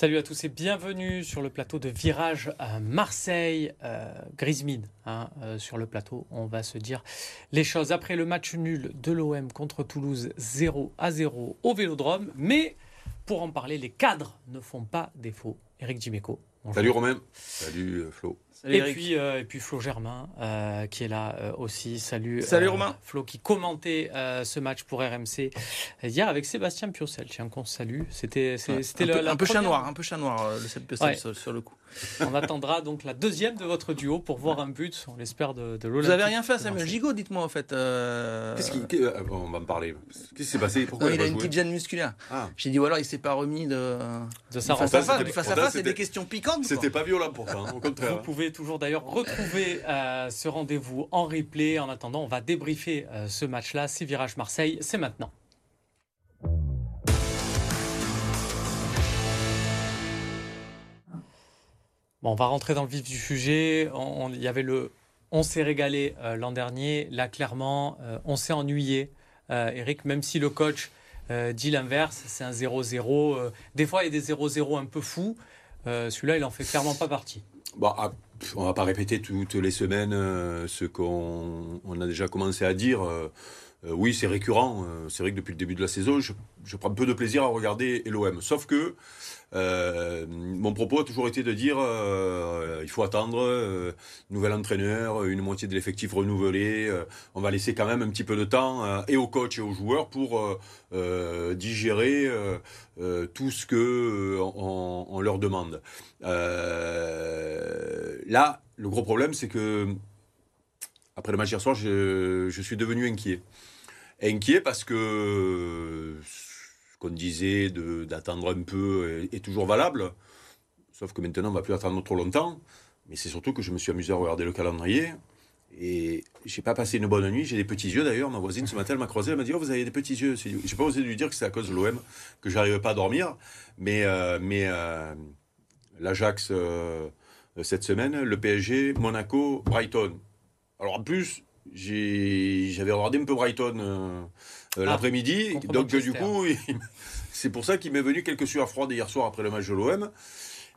Salut à tous et bienvenue sur le plateau de Virage à Marseille. Euh, hein, euh, sur le plateau, on va se dire les choses. Après le match nul de l'OM contre Toulouse 0 à 0 au Vélodrome, mais pour en parler, les cadres ne font pas défaut. Eric Dimeco. Salut Romain. Salut euh, Et, puis, euh, et puis Flo Germain euh, qui est là euh, aussi. Salut. Salut Romain. Flo qui commentait ce match pour RMC hier avec Sébastien Piocel. Tiens qu'on salue. C'était c'était un, peu, un peu chat noir, un peu chat noir le Sébastien Piocel sur, le coup. On attendra donc la deuxième de votre duo pour voir un but, on l'espère, de, de l'Olympique. Vous avez rien fait à Samuel Gigot, dites-moi en fait. Qu'est-ce qui, on va me parler. Qu'est-ce qui s'est passé? Pourquoi il, a une petite gêne musculaire. Ah. J'ai dit ou alors il s'est pas remis de. De sa face à face. Face à face, c'est des questions piquantes. C'était pas violent pourtant. Au contraire. Vous pouvez toujours d'ailleurs retrouver euh, ce rendez-vous en replay. En attendant, on va débriefer euh, ce match-là. C'est Virage Marseille, c'est maintenant. On va rentrer dans le vif du sujet. Il y avait le on s'est régalé euh, l'an dernier. Là, clairement, on s'est ennuyé. Eric, même si le coach dit l'inverse, c'est un 0-0. des fois, il y a des 0-0 un peu fous. Celui-là, il en fait clairement pas partie. Bon, ah, on va pas répéter toutes les semaines euh, ce qu'on a déjà commencé à dire. Euh, euh, oui, c'est récurrent. c'est vrai que depuis le début de la saison, je, prends peu de plaisir à regarder l'OM. Sauf que euh, mon propos a toujours été de dire euh, il faut attendre, euh, nouvel entraîneur, une moitié de l'effectif renouvelé. Euh, on va laisser quand même un petit peu de temps et aux coachs et aux joueurs pour digérer tout ce que on, on, leur demande. là, le gros problème, c'est que après le match hier soir, je suis devenu inquiet. Inquiet parce que qu'on disait d'attendre un peu est, toujours valable. Sauf que maintenant, on ne va plus attendre trop longtemps. Mais c'est surtout que je me suis amusé à regarder le calendrier. Et j'ai pas passé une bonne nuit. J'ai des petits yeux d'ailleurs. Ma voisine ce matin, m'a croisé. Elle m'a dit Oh, vous avez des petits yeux. J'ai pas osé lui dire que c'est à cause de l'OM que j'arrivais pas à dormir. Mais, euh, mais euh, l'Ajax euh, cette semaine, le PSG, Monaco, Brighton. Alors en plus, j'avais regardé un peu Brighton euh, ah, l'après-midi. Donc du coup, c'est pour ça qu'il m'est venu quelques sueurs froides hier soir après le match de l'OM.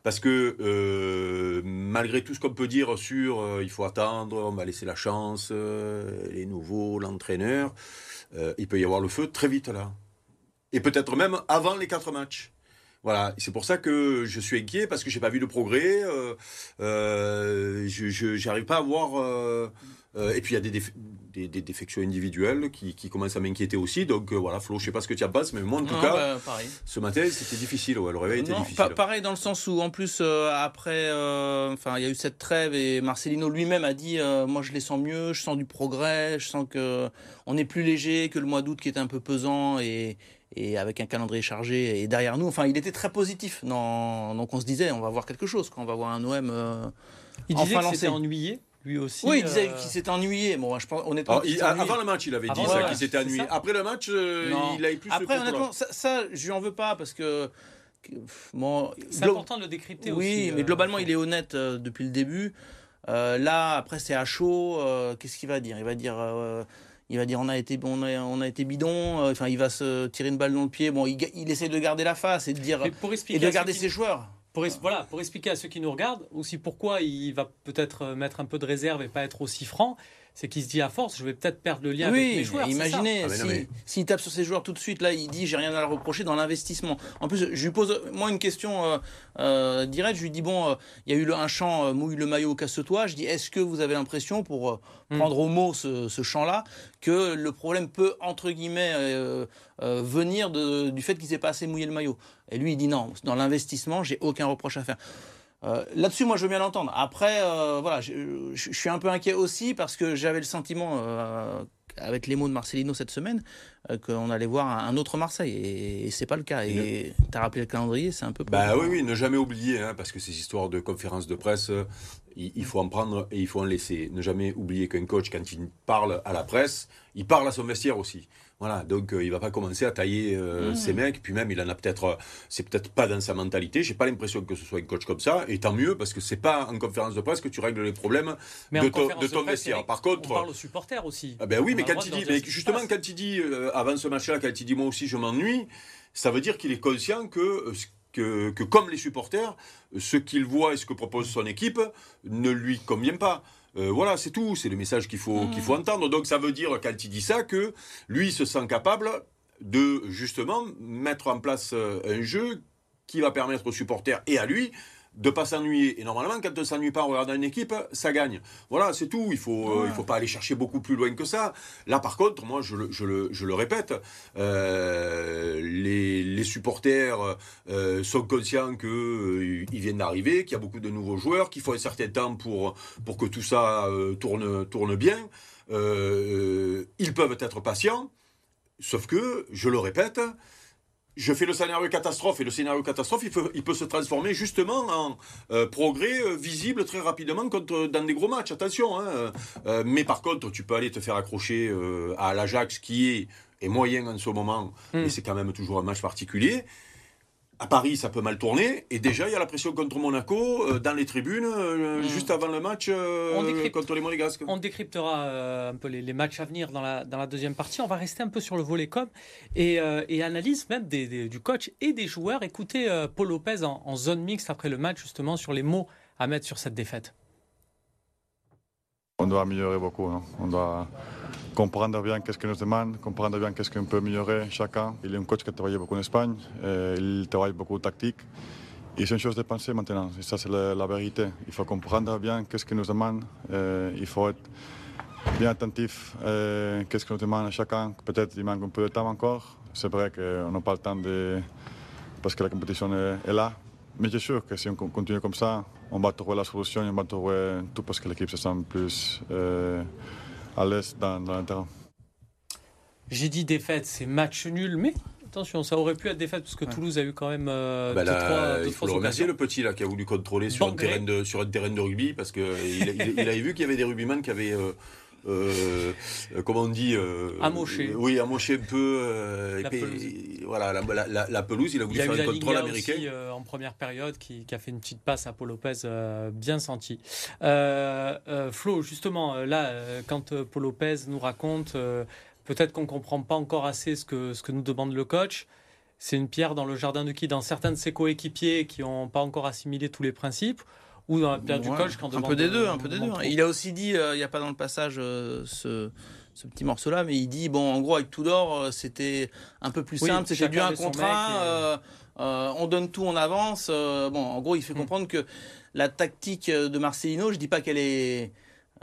Parce que euh, malgré tout ce qu'on peut dire sur euh, il faut attendre, on va laisser la chance, les nouveaux, l'entraîneur, il peut y avoir le feu très vite là. Et peut-être même avant les quatre matchs. Voilà, c'est pour ça que je suis inquiet parce que j'ai pas vu de progrès. je n'arrive pas à voir euh, et puis il y a des, des, défections individuelles qui, qui commencent à m'inquiéter aussi. Donc euh, voilà, Flo, je sais pas ce que tu en penses, mais moi en tout cas, bah, ce matin c'était difficile. Ouais, le réveil était difficile. pareil dans le sens où en plus euh, après, enfin il y a eu cette trêve et Marcelino lui-même a dit, moi je les sens mieux, je sens du progrès, je sens que on est plus léger que le mois d'août qui était un peu pesant et et avec un calendrier chargé et derrière nous. Enfin, il était très positif. Non, donc on se disait, on va voir quelque chose, quand on va voir un OM. il disait que c'était ennuyé lui aussi. Oui, il disait euh, qu'il s'était ennuyé. Bon, je pense, honnêtement. avant le match, il avait dit ça, qu'il s'était ennuyé. Après le match, euh, il a eu plus Après, honnêtement, ça, ça, je lui en veux pas parce que. Bon, c'est important de le décrypter oui, aussi. Oui, mais globalement, il est honnête euh, depuis le début. là, après, c'est à chaud. Qu'est-ce qu'il va dire? Il va dire. il va dire on a été on a, on a été bidon. Enfin, il va se tirer une balle dans le pied. Bon, il, il essaie de garder la face et de dire et de garder ses joueurs. Pour, voilà, pour expliquer à ceux qui nous regardent aussi pourquoi il va peut-être euh, mettre un peu de réserve et pas être aussi franc, c'est qu'il se dit à force, je vais peut-être perdre le lien avec mes joueurs. Imaginez, ah, s'il tape sur ses joueurs tout de suite, là, il dit j'ai rien à le reprocher dans l'investissement. En plus, je lui pose moi une question euh, euh directe. Je lui dis bon, euh, il y a eu un chant mouille le maillot, casse-toi. Je dis est-ce que vous avez l'impression, pour hmm. prendre au mot ce, ce chant-là, que le problème peut entre guillemets venir de, du fait qu'il s'est pas assez mouillé le maillot? Et lui, il dit non. Dans l'investissement, j'ai aucun reproche à faire. Euh, là-dessus, moi, je veux bien l'entendre. Après, euh, voilà, je, suis un peu inquiet aussi parce que j'avais le sentiment, euh, avec les mots de Marcelino cette semaine, qu'on allait voir un, autre Marseille. Et, c'est pas le cas. Et tu as rappelé le calendrier, c'est un peu. Bah oui, oui, ne jamais oublier, hein, parce que ces histoires de conférences de presse, il, faut en prendre et il faut en laisser. Ne jamais oublier qu'un coach, quand il parle à la presse, il parle à son vestiaire aussi. Voilà, donc il va pas commencer à tailler mmh. ses mecs, puis même il en a peut-être, c'est peut-être pas dans sa mentalité. J'ai pas l'impression que ce soit un coach comme ça, et tant mieux parce que c'est pas en conférence de presse que tu règles les problèmes de, ton vestiaire. Par contre, on parle aux supporters aussi. Ah ben oui, mais quand il dit, mais justement quand il dit avant ce match-là, quand il dit moi aussi je m'ennuie, ça veut dire qu'il est conscient que que, que, comme les supporters, ce qu'il voit et ce que propose son équipe ne lui convient pas. Euh, voilà, c'est tout. C'est le message qu'il faut, qu'il faut entendre. Donc ça veut dire, quand il dit ça, que lui se sent capable de justement mettre en place euh, un jeu qui va permettre aux supporters et à lui de pas s'ennuyer. Et normalement, quand on ne s'ennuie pas en regardant une équipe, ça gagne. Voilà, c'est tout. Il faut, euh, il faut pas aller chercher beaucoup plus loin que ça. Là, par contre, moi, je le, je le, je le répète, euh, les, les, supporters euh, sont conscients qu'ils euh, viennent d'arriver, qu'il y a beaucoup de nouveaux joueurs, qu'il faut un certain temps pour, pour que tout ça tourne, tourne bien. ils peuvent être patients, sauf que, je le répète, je fais le scénario catastrophe et le scénario catastrophe, il peut, il peut se transformer justement en euh, progrès euh, visible très rapidement contre, dans des gros matchs. Attention, hein, euh, mais par contre, tu peux aller te faire accrocher à l'Ajax qui est, est moyen en ce moment, mais hmm. c'est quand même toujours un match particulier à Paris, ça peut mal tourner. Et déjà, il y a la pression contre Monaco euh, dans les tribunes, euh, hmm. juste avant le match euh, contre les Monégasques. On décryptera un peu les, matchs à venir dans la, dans la deuxième partie. On va rester un peu sur le volet com et, et analyse même des, du coach et des joueurs. Écoutez Paul Lopez en, en zone mixte après le match, justement, sur les mots à mettre sur cette défaite. On doit améliorer beaucoup. Hein. On doit comprendre bien qu'est-ce qu'il nous demande, comprendre bien qu'est-ce qu'on peut améliorer chacun. Il est un coach qui a travaillé beaucoup en Espagne, il travaille beaucoup tactique. Et c'est une chose de penser maintenant, et ça c'est la, vérité. Il faut comprendre bien qu'est-ce qu'il nous demande, il faut être bien attentif à qu'est-ce qu'il nous demande à chacun. Peut-être il manque un peu de temps encore. C'est vrai qu'on n'a pas le temps de... parce que la compétition est là, mais je suis sûr que si on continue comme ça, on va trouver la solution, on va trouver tout parce que l'équipe se sent plus euh, à l'aise dans, dans le terrain. J'ai dit défaite, c'est match nul, mais attention, ça aurait pu être défaite parce que Toulouse a eu quand même euh, bah trois, Il faut le remercier le petit là qui a voulu contrôler sur un, terrain de, sur un terrain de rugby parce qu'il il, il, avait vu qu'il y avait des rugbymen qui avaient euh, euh, comment on dit euh, Amoché. Oui, amoché un peu. Euh, la, pelouse. Voilà, la, pelouse. Il a voulu faire un contrôle américain. Aussi, en première période, qui, a fait une petite passe à Paul Lopez, bien senti. Flo, justement, là, quand Paul Lopez nous raconte, peut-être qu'on ne comprend pas encore assez ce que, ce que nous demande le coach. C'est une pierre dans le jardin de qui? Dans certains de ses coéquipiers qui n'ont pas encore assimilé tous les principes ou dans la période du coach quand un peu des deux, un peu des deux. Il a aussi dit, euh, il n'y a pas dans le passage euh, ce, ce, petit morceau-là, mais il dit bon, en gros avec Tudor, euh, c'était un peu plus simple, c'était du un contrat, on donne tout en avance. bon, en gros, il fait mm. comprendre que la tactique de Marcelino, je dis pas qu'elle est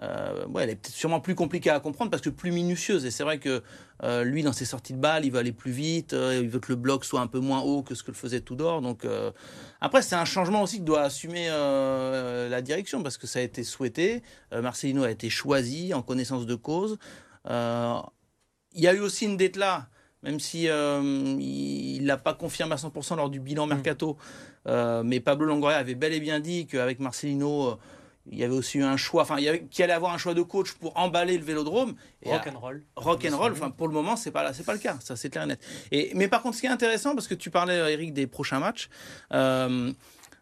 euh, ouais, elle est peut-être sûrement plus compliquée à comprendre parce que plus minutieuse. Et c'est vrai que euh, lui, dans ses sorties de balles, il veut aller plus vite, euh, il veut que le bloc soit un peu moins haut que ce que le faisait Tudor. Donc après, c'est un changement aussi que doit assumer la direction parce que ça a été souhaité. Marcelino a été choisi en connaissance de cause. Il y a eu aussi une dette là même si il l'a pas confirmé à 100% lors du bilan mm. mercato. mais Pablo Longoria avait bel et bien dit qu'avec Marcelino, il y avait aussi eu un choix, enfin, il y avait, qu'il allait avoir un choix de coach pour emballer le vélodrome. Rock and roll. Rock and roll. Enfin, pour le moment, c'est pas c'est pas le cas. Ça, c'est clair et net. Et, mais par contre, ce qui est intéressant, parce que tu parlais, Eric, des prochains matchs. Euh,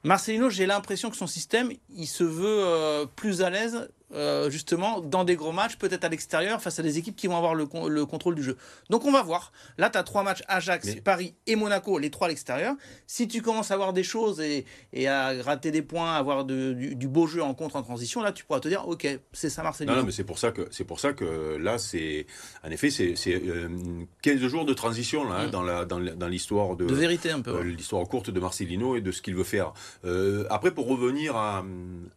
Marcelino, j'ai l'impression que son système, il se veut euh, plus à l'aise euh, justement dans des gros matchs, peut-être à l'extérieur, face à des équipes qui vont avoir le, contrôle du jeu. Donc on va voir. Là, tu as trois matchs Ajax, Paris et Monaco, les trois à l'extérieur. Si tu commences à voir des choses et, à rater des points, à avoir du, beau jeu en contre en transition, là tu pourras te dire, ok, c'est ça Marseille. Non, non, mais c'est pour ça que c'est pour ça que là, c'est en effet, c'est 15 euh, jours de transition là, hein, mm. dans dans l'histoire de, de, vérité un peu. Euh, l'histoire courte de Marcelino et de ce qu'il veut faire. après, pour revenir à,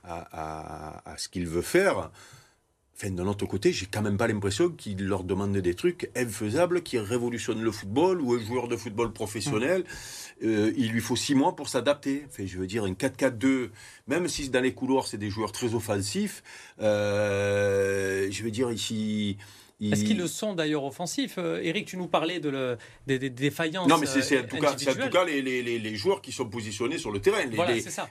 à ce qu'il veut faire Enfin, d'un autre côté, j'ai quand même pas l'impression qu'il leur demande des trucs infaisables qui révolutionnent le football ou un joueur de football professionnel. Mm. Euh, il lui faut six mois pour s'adapter. Enfin, je veux dire, un 4-4-2, même si dans les couloirs c'est des joueurs très offensifs, euh, je veux dire, ici. Est-ce qu'ils le sont d'ailleurs offensifs Eric, tu nous parlais de le, des, défaillances. Non, mais c'est en, tout cas, en tout cas les, les, les, joueurs qui sont positionnés sur le terrain.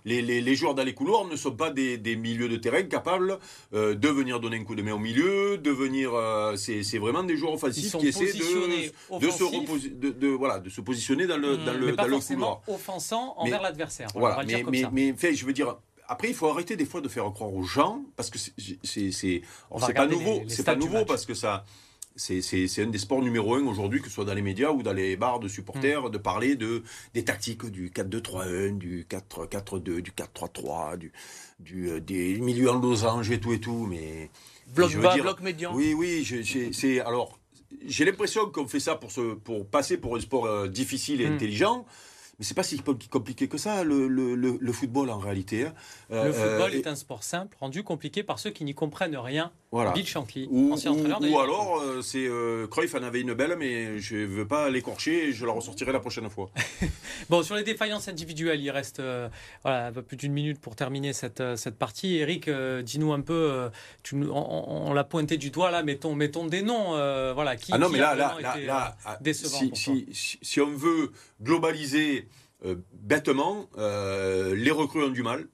Les, les joueurs dans les couloirs ne sont pas des, des milieux de terrain capables euh, de venir donner un coup de main au milieu, de venir. Euh, c'est vraiment des joueurs offensifs qui essaient de, de, se de, de, voilà, de se positionner dans le, dans le, mais pas dans le couloir. offensant envers l'adversaire. Voilà, mais, mais, mais, fait, je veux dire après, il faut arrêter des fois de faire croire aux gens, parce que c'est, pas nouveau. C'est pas nouveau parce que ça, c'est un des sports numéro un aujourd'hui, que ce soit dans les médias ou dans les bars de supporters, mm. de parler de, des tactiques du 4-2-3-1, du 4-4-2, du 4-3-3, du, du, euh, des milieux en losange et tout et tout. Mais, bloc bas, bloc médian. Oui, oui, c'est alors. J'ai l'impression qu'on fait ça pour, se, pour passer pour un sport euh, difficile et mm. intelligent. Mais c'est pas si compliqué que ça, le, le, le, football en réalité. Hein. Euh, le football est un sport simple, rendu compliqué par ceux qui n'y comprennent rien. Voilà. Bill Shankly, ou, ancien entraîneur Ou alors, euh, c'est euh, Cruyff en avait une belle, mais je ne veux pas l'écorcher, je la ressortirai la prochaine fois. bon, sur les défaillances individuelles, il reste voilà, un peu plus d'une minute pour terminer cette, cette partie. Eric, dis-nous un peu, tu, on, l'a pointé du doigt là, mettons, mettons des noms. voilà, qui, ah non, mais là, là, là, ah, si, si, si, on veut globaliser bêtement, les recrues ont du mal.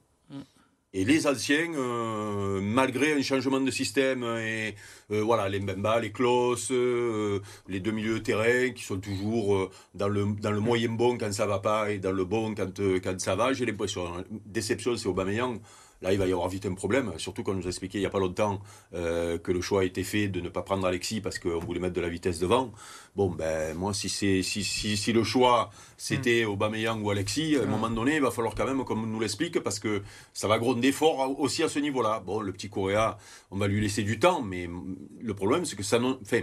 Et les anciens, euh, malgré un changement de système, et euh, voilà, les Mbemba, les Klos, euh, les deux milieux de terrain qui sont toujours dans, le, dans le moyen bon quand ça va pas et dans le bon quand, quand ça va, j'ai l'impression. Déception, c'est Aubameyang. Là, il va y avoir vite un problème, surtout qu'on nous a expliqué il n'y a pas longtemps euh, que le choix a été fait de ne pas prendre Alexis parce qu'on voulait mettre de la vitesse devant. Bon, ben moi, si, c'est, si, si, si le choix c'était mm. Aubameyang ou Alexis, à un moment donné, il va falloir quand même qu'on nous l'explique parce que ça va gronder fort aussi à ce niveau-là. Bon, le petit Coréa, on va lui laisser du temps, mais le problème, c'est que ça... Non... Enfin,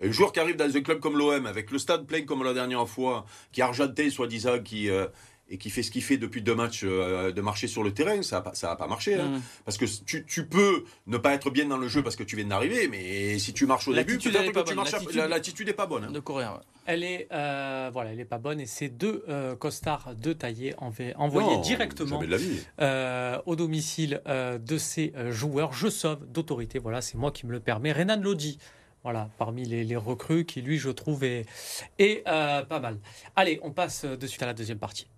un joueur qui arrive dans un club comme l'OM, avec le stade plein comme la dernière fois, qui est argenté, soi-disant, qui, euh, et qui fait ce qu'il fait depuis deux matchs euh, de marcher sur le terrain, ça va, ça pas marcher. Hein. Mm. Parce que tu, tu, peux ne pas être bien dans le jeu parce que tu viens d'arriver, mais si tu marches au début, peut-être que tu marches. L'attitude n'est pas bonne. Hein. De courir. Elle est, euh, voilà, elle est pas bonne et c'est deux euh, costards de taillé envoyés directement au domicile de ces joueurs. Je sauve d'autorité. Voilà, c'est moi qui me le permets. Renan Lodi. Voilà, parmi les, les, recrues qui, lui, je trouve, est, est pas mal. Allez, on passe de suite à la deuxième partie.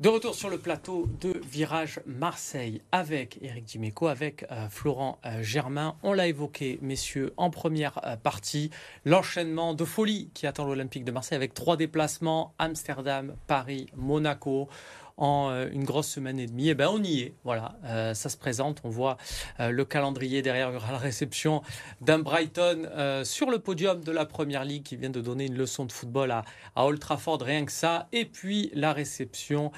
De retour sur le plateau de Virage Marseille avec Eric Dimeco, avec euh, Florent euh, Germain. On l'a évoqué, messieurs, en première euh, partie, l'enchaînement de folie qui attend l'Olympique de Marseille avec trois déplacements, Amsterdam, Paris, Monaco en euh, une grosse semaine et demie. Et eh ben on y est, voilà, euh, ça se présente. On voit euh, le calendrier derrière. la réception d'un Brighton sur le podium de la Première Ligue qui vient de donner une leçon de football à, à Old Trafford, rien que ça. Et puis la réception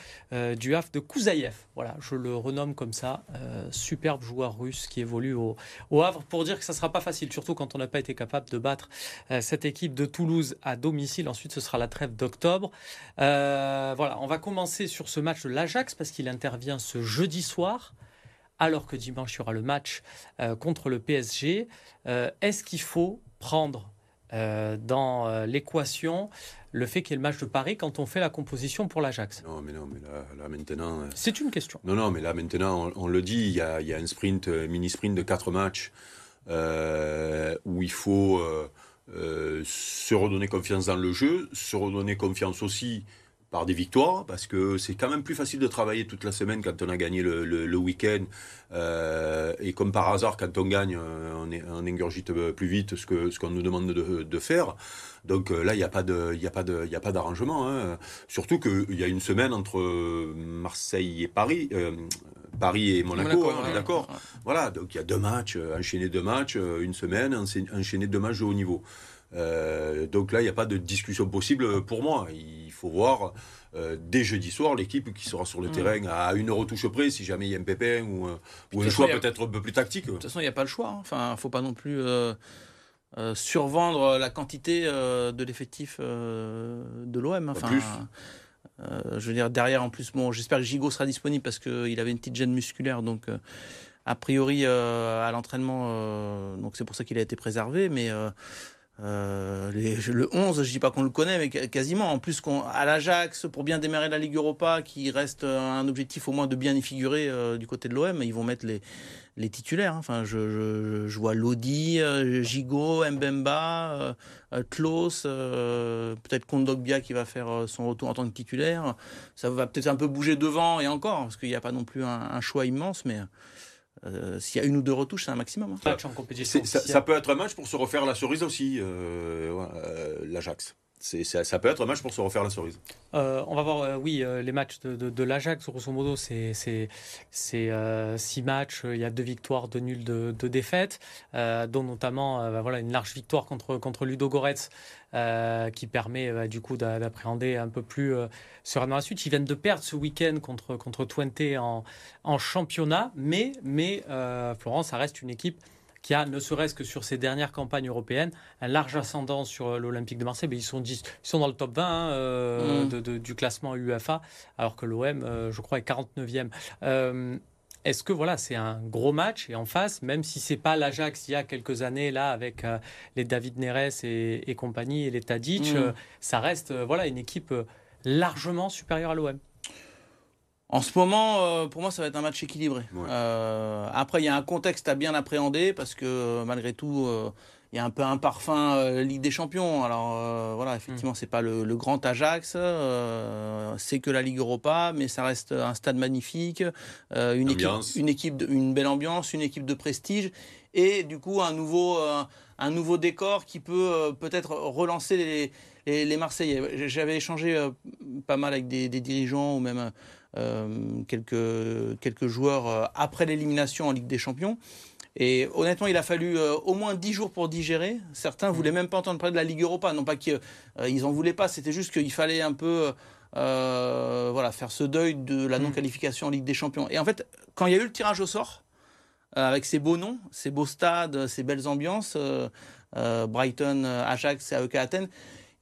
du Havre de Kouzaïev. Voilà, je le renomme comme ça. superbe joueur russe qui évolue au, au, Havre pour dire que ça sera pas facile, surtout quand on n'a pas été capable de battre cette équipe de Toulouse à domicile. Ensuite, ce sera la trêve d'octobre. voilà, on va commencer sur ce match match de l'Ajax parce qu'il intervient ce jeudi soir alors que dimanche il y aura le match euh, contre le PSG. Euh, est-ce qu'il faut prendre euh, dans l'équation le fait qu'il y ait le match de Paris quand on fait la composition pour l'Ajax? Non, mais non, mais là, maintenant. C'est une question. Non, non, mais là maintenant, on, le dit, il y, a, il y, a, un sprint, mini-sprint de quatre matchs où il faut se redonner confiance dans le jeu, se redonner confiance aussi par des victoires, parce que c'est quand même plus facile de travailler toute la semaine quand on a gagné le, le, week-end. Euh, et comme par hasard, quand on gagne, euh, on, est, on ingurgite plus vite ce que ce qu'on nous demande de, de faire. Donc euh, là, il n'y a pas d'arrangement. Hein. Surtout qu'il y a une semaine entre Marseille et Paris. Paris et Monaco, on est d'accord. Voilà, donc il y a deux matchs, enchaîner deux matchs, une semaine, enchaîner deux matchs de haut niveau. Euh, donc là, il n'y a pas de discussion possible pour moi. Il faut voir euh, dès jeudi soir l'équipe qui sera sur le mm. terrain à une retouche près si jamais il y a un pépin ou, ou un choix peut-être un peu plus tactique. De toute façon, il n'y a pas le choix. Hein. Enfin, il ne faut pas non plus euh, survendre la quantité de l'effectif de l'OM. Enfin, plus. je veux dire, derrière, en plus, bon, j'espère que Gigot sera disponible parce qu'il avait une petite gêne musculaire. Donc, a priori, à l'entraînement, donc c'est pour ça qu'il a été préservé. Mais euh, le 11, je dis pas qu'on le connaît, mais quasiment. En plus, à l'Ajax, pour bien démarrer la Ligue Europa, qui reste un objectif au moins de bien y figurer euh, du côté de l'OM, ils vont mettre les, les titulaires. Hein. Enfin, je, je, vois Lodi, euh, Gigot, Mbemba, Klaus, peut-être Kondogbia qui va faire son retour en tant que titulaire. Ça va peut-être un peu bouger devant et encore, parce qu'il n'y a pas non plus un choix immense, mais euh, s'il y a une ou deux retouches, c'est un maximum. Hein. Ça, peut être un match pour se refaire la cerise aussi, euh, euh, l'Ajax. Ça, peut être un match pour se refaire la cerise. Euh, on va voir, euh, oui, euh, les matchs de, l'Ajax, grosso modo, c'est six matchs, il y a deux victoires, deux nuls, deux, défaites, dont notamment bah, voilà, une large victoire contre, contre Ludo Goretz, qui permet du coup d'appréhender un peu plus sereinement la suite. Ils viennent de perdre ce week-end contre, contre Twente en, en championnat, mais, mais Florence, ça reste une équipe qui a, ne serait-ce que sur ses dernières campagnes européennes, un large ascendant sur euh, l'Olympique de Marseille. Mais ils, sont, ils sont dans le top 20 hein, euh, mm. du classement UEFA, alors que l'OM, euh, je crois, est 49e. est-ce que voilà, c'est un gros match et en face, même si c'est pas l'Ajax il y a quelques années là avec les David Neres et, compagnie et les Tadic, mm. ça reste voilà une équipe largement supérieure à l'OM. En ce moment, euh, pour moi, ça va être un match équilibré. Euh, après, il y a un contexte à bien appréhender parce que malgré tout, euh, il y a un peu un parfum Ligue des Champions. Alors voilà, effectivement, mm. c'est pas le, grand Ajax, c'est que la Ligue Europa, mais ça reste un stade magnifique, une équipe, une équipe, une belle ambiance, une équipe de prestige et du coup un nouveau, un nouveau décor qui peut peut-être relancer les, les, Marseillais. J'avais échangé pas mal avec des, des dirigeants ou même euh, quelques, quelques joueurs euh, après l'élimination en Ligue des Champions. Et honnêtement, il a fallu euh, au moins 10 jours pour digérer. Certains ne voulaient même pas entendre parler de la Ligue Europa. Non pas qu'ils n'en voulaient pas, c'était juste qu'il fallait un peu voilà, faire ce deuil de la mm. non-qualification en Ligue des Champions. Et en fait, quand il y a eu le tirage au sort, avec ces beaux noms, ces beaux stades, ces belles ambiances, Brighton, Ajax et AEK Athènes,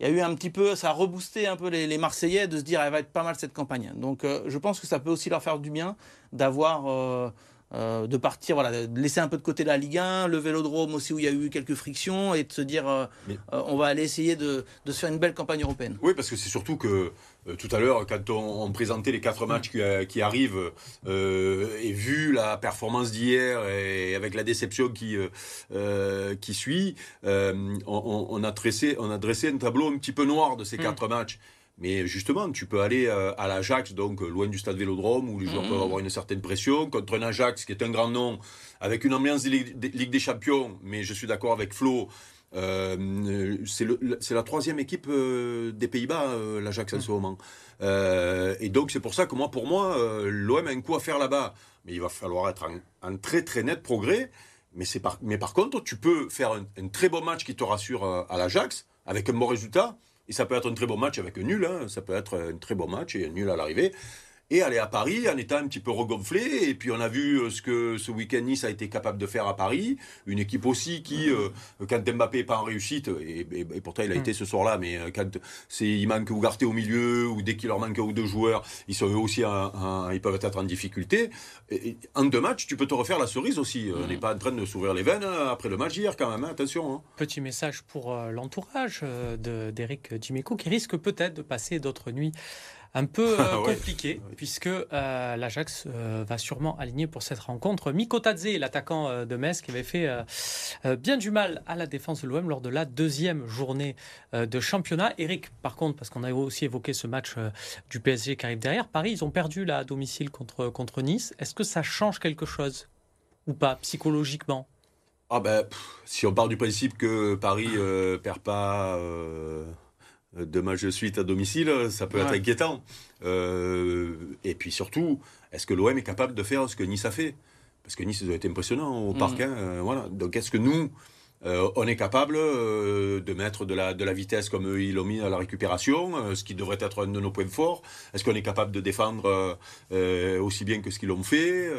il y a eu un petit peu, ça a reboosté un peu les, Marseillais de se dire, elle va être pas mal cette campagne. Donc, euh, je pense que ça peut aussi leur faire du bien d'avoir euh, de partir, voilà, de laisser un peu de côté la Ligue 1, le Vélodrome aussi où il y a eu quelques frictions et de se dire, euh, euh, on va aller essayer de, de, se faire une belle campagne européenne. Oui, parce que c'est surtout que tout à l'heure, quand on, présentait les quatre matchs qui, qui arrivent, et vu la performance d'hier et avec la déception qui, qui suit, on, on, a dressé, on a dressé un tableau un petit peu noir de ces mm. quatre matchs. Mais justement, tu peux aller euh, à l'Ajax, donc euh, loin du stade Vélodrome, où les joueurs mmh. peuvent avoir une certaine pression, contre un Ajax qui est un grand nom, avec une ambiance de Ligue des Champions. Mais je suis d'accord avec Flo, euh, c'est la troisième équipe des Pays-Bas, l'Ajax en mmh. ce moment. et donc c'est pour ça que moi, pour moi, l'OM a un coup à faire là-bas. Mais il va falloir être en, très très net progrès. Mais, par, mais par contre, tu peux faire un, un très bon match qui te rassure à l'Ajax, avec un bon résultat et ça peut être un très bon match avec un nul, hein. ça peut être un très bon match et un nul à l'arrivée. Et aller à Paris en étant un petit peu regonflé. Et puis on a vu euh, ce que ce week-end Nice a été capable de faire à Paris. Une équipe aussi qui, euh, quand Mbappé n'est pas en réussite, et, pourtant il a mm. été ce soir-là, mais euh, quand il manque Ougarté au milieu, ou dès qu'il leur manque un ou deux joueurs, ils sont eux aussi ils peuvent être en difficulté. Et, en deux matchs, tu peux te refaire la cerise aussi. On n'est pas en train de s'ouvrir les veines hein, après le match hier quand même, hein, attention. Hein. Petit message pour l'entourage d'Eric Dimeco qui risque peut-être de passer d'autres nuits un peu euh, compliqué, puisque euh, l'Ajax euh, va sûrement aligner pour cette rencontre. Miko Tadze, l'attaquant de Metz, qui avait fait bien du mal à la défense de l'OM lors de la deuxième journée de championnat. Eric, par contre, parce qu'on a aussi évoqué ce match du PSG qui arrive derrière, Paris, ils ont perdu là, à domicile contre, contre Nice. Est-ce que ça change quelque chose ou pas, psychologiquement? Ah ben, si on part du principe que Paris perd pas euh, deux matchs de suite à domicile, ça peut être inquiétant. Euh, et puis surtout, est-ce que l'OM est capable de faire ce que Nice a fait? Parce que Nice, a été impressionnant au mm. parc. Hein, euh, voilà. Donc est-ce que nous, on est capable de mettre de la, de la vitesse comme eux, ils l'ont mis à la récupération, ce qui devrait être un de nos points forts Est-ce qu'on est capable de défendre aussi bien que ce qu'ils l'ont fait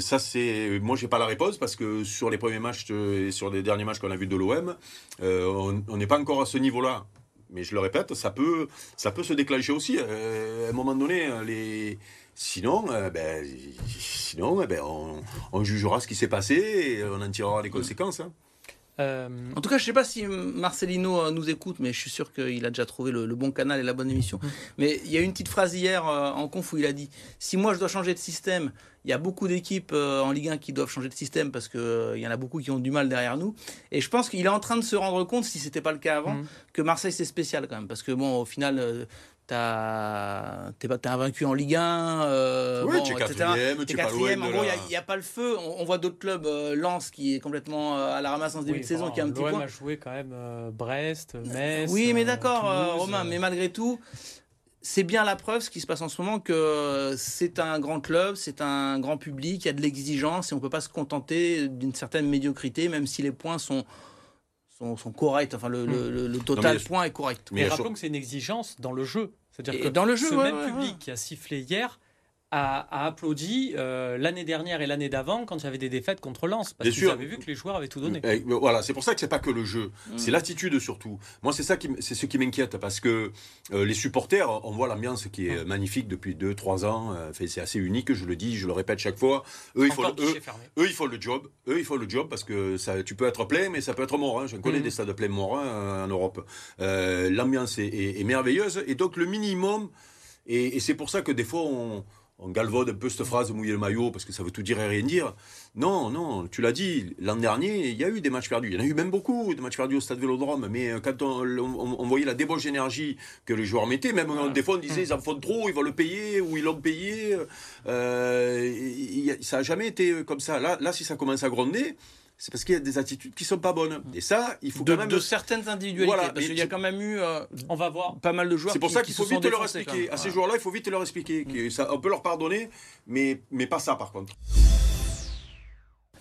Ça, c'est. Moi, j'ai pas la réponse parce que sur les premiers matchs et sur les derniers matchs qu'on a vus de l'OM, on n'est pas encore à ce niveau-là mais je le répète, ça peut, ça peut se déclencher aussi. Euh, à un moment donné, les... sinon, euh, ben, sinon eh ben, on, jugera ce qui s'est passé et on en tirera les conséquences. Hein. Euh, en tout cas, je ne sais pas si Marcelino nous écoute, mais je suis sûr qu'il a déjà trouvé le, bon canal et la bonne émission. Mm. Mais il y a une petite phrase hier en conf où il a dit Si moi je dois changer de système, il y a beaucoup d'équipes euh, en Ligue 1 qui doivent changer de système parce qu'il euh, y en a beaucoup qui ont du mal derrière nous. Et je pense qu'il est en train de se rendre compte, si ce n'était pas le cas avant, mm. que Marseille c'est spécial quand même. Parce que bon, au final, euh, T'es pas- t'es invaincu en Ligue 1, euh, Oui, bon, tu es etc. quatrième, T'es tu es pas quatrième, en de gros, il n'y a, pas le feu. On, on voit d'autres clubs, euh, Lens qui est complètement euh, à la ramasse en ce début Oui, de saison, enfin, qui a un petit point. a joué quand même euh, Brest, Metz. Oui, mais d'accord, euh, Romain, mais malgré tout, c'est bien la preuve, ce qui se passe en ce moment, que c'est un grand club, c'est un grand public, il y a de l'exigence et on ne peut pas se contenter d'une certaine médiocrité, même si les points sont, sont, sont corrects. Enfin, le, le- le- le total mais- point est correct. Mais rappelons que c'est une exigence dans le jeu. C'est-à-dire que dans le jeu, ce ouais, même ouais, public ouais. qui a sifflé hier a, a applaudi euh, l'année dernière et l'année d'avant quand il y avait des défaites contre Lens. Parce qu'ils avaient vu que les joueurs avaient tout donné. Eh, Voilà, c'est pour ça que c'est pas que le jeu, Mm. c'est l'attitude surtout. Moi, c'est ça qui, c'est ce qui m'inquiète parce que euh, les supporters, on voit l'ambiance qui est magnifique depuis 2-3 ans. euh, fait, c'est assez unique, je le dis, je le répète chaque fois. Eux, il faut, Encore le- eux, guichet fermé. eux, il faut le job. Eux, il faut le job parce que ça, tu peux être plein, mais ça peut être mort. Hein. Je connais Mhm. des stades pleins morts hein, en Europe. Euh, L'ambiance est, est- est merveilleuse et donc le minimum. Et, et c'est pour ça que des fois on, on galvaude un peu cette phrase mouiller le maillot parce que ça veut tout dire et rien dire. Non, non, tu l'as dit. L'an dernier, il y a eu des matchs perdus. Il y en a eu même beaucoup de matchs perdus au stade Vélodrome. Mais euh, quand on, on- on voyait la débauche d'énergie que les joueurs mettaient, même euh, des fois on disait ils en font trop, ils vont le payer ou ils l'ont payé. euh, ça n'a jamais été comme ça. Là, là, si ça commence à gronder, c'est parce qu'il y a des attitudes qui sont pas bonnes. Et ça, il faut De, quand même. de certaines individualités, Voilà, parce mais qu'il y a quand même eu euh, On va voir. pas mal de joueurs C'est pour qui- ça qui qu'il faut vite leur expliquer. À ces joueurs-là, il faut vite leur expliquer. que ça, on peut leur pardonner, mais, mais pas ça par contre.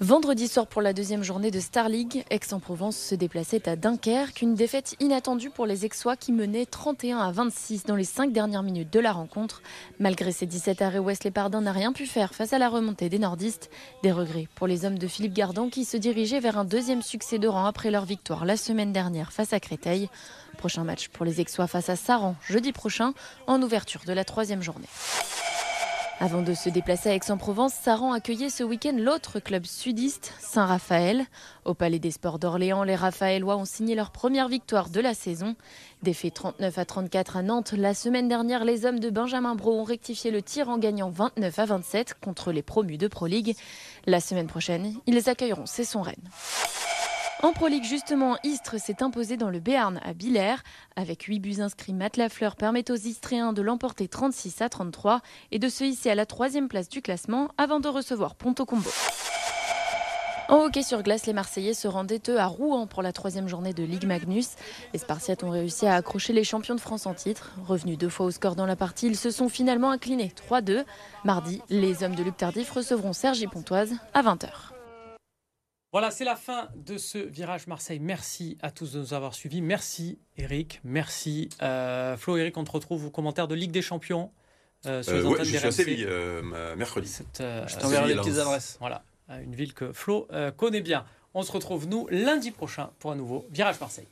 Vendredi soir pour la deuxième journée de Star League, Aix-en-Provence se déplaçait à Dunkerque, une défaite inattendue pour les Aixois qui menaient 31 à 26 dans les 5 dernières minutes de la rencontre. Malgré ses 17 arrêts, Wesley Pardin n'a rien pu faire face à la remontée des nordistes. Des regrets pour les hommes de Philippe Gardon qui se dirigeaient vers un deuxième succès de rang après leur victoire la semaine dernière face à Créteil. Prochain match pour les Aixois face à Saran jeudi prochain en ouverture de la troisième journée. Avant de se déplacer à Aix-en-Provence, Saran accueillait ce week-end l'autre club sudiste, Saint-Raphaël. Au Palais des Sports d'Orléans, les Raphaélois ont signé leur première victoire de la saison. Défait 39 à 34 à Nantes, la semaine dernière, les hommes de Benjamin Bro ont rectifié le tir en gagnant 29 à 27 contre les promus de Pro League. La semaine prochaine, ils accueilleront Cesson-Rennes. En Pro League, justement, Istres s'est imposé dans le Béarn à Billers. Avec 8 buts inscrits, Matt Lafleur permet aux Istréens de l'emporter 36 à 33 et de se hisser à la troisième place du classement avant de recevoir Ponto Combo. En hockey sur glace, les Marseillais se rendaient eux à Rouen pour la troisième journée de Ligue Magnus. Les Spartiates ont réussi à accrocher les champions de France en titre. Revenus deux fois au score dans la partie, ils se sont finalement inclinés 3-2. Mardi, les hommes de Luc Tardif recevront Sergi Pontoise à 20h. Voilà, c'est la fin de ce virage Marseille. Merci à tous de nous avoir suivis. Merci Eric, merci euh, Flo. Eric, on te retrouve aux commentaires de Ligue des Champions euh, sur Euh, les ouais, antennes je des suis à. Séville euh, mercredi. Cette, euh, Je t'enverrai les petites adresses. Voilà, une ville que Flo euh, connaît bien. On se retrouve nous lundi prochain pour un nouveau virage Marseille.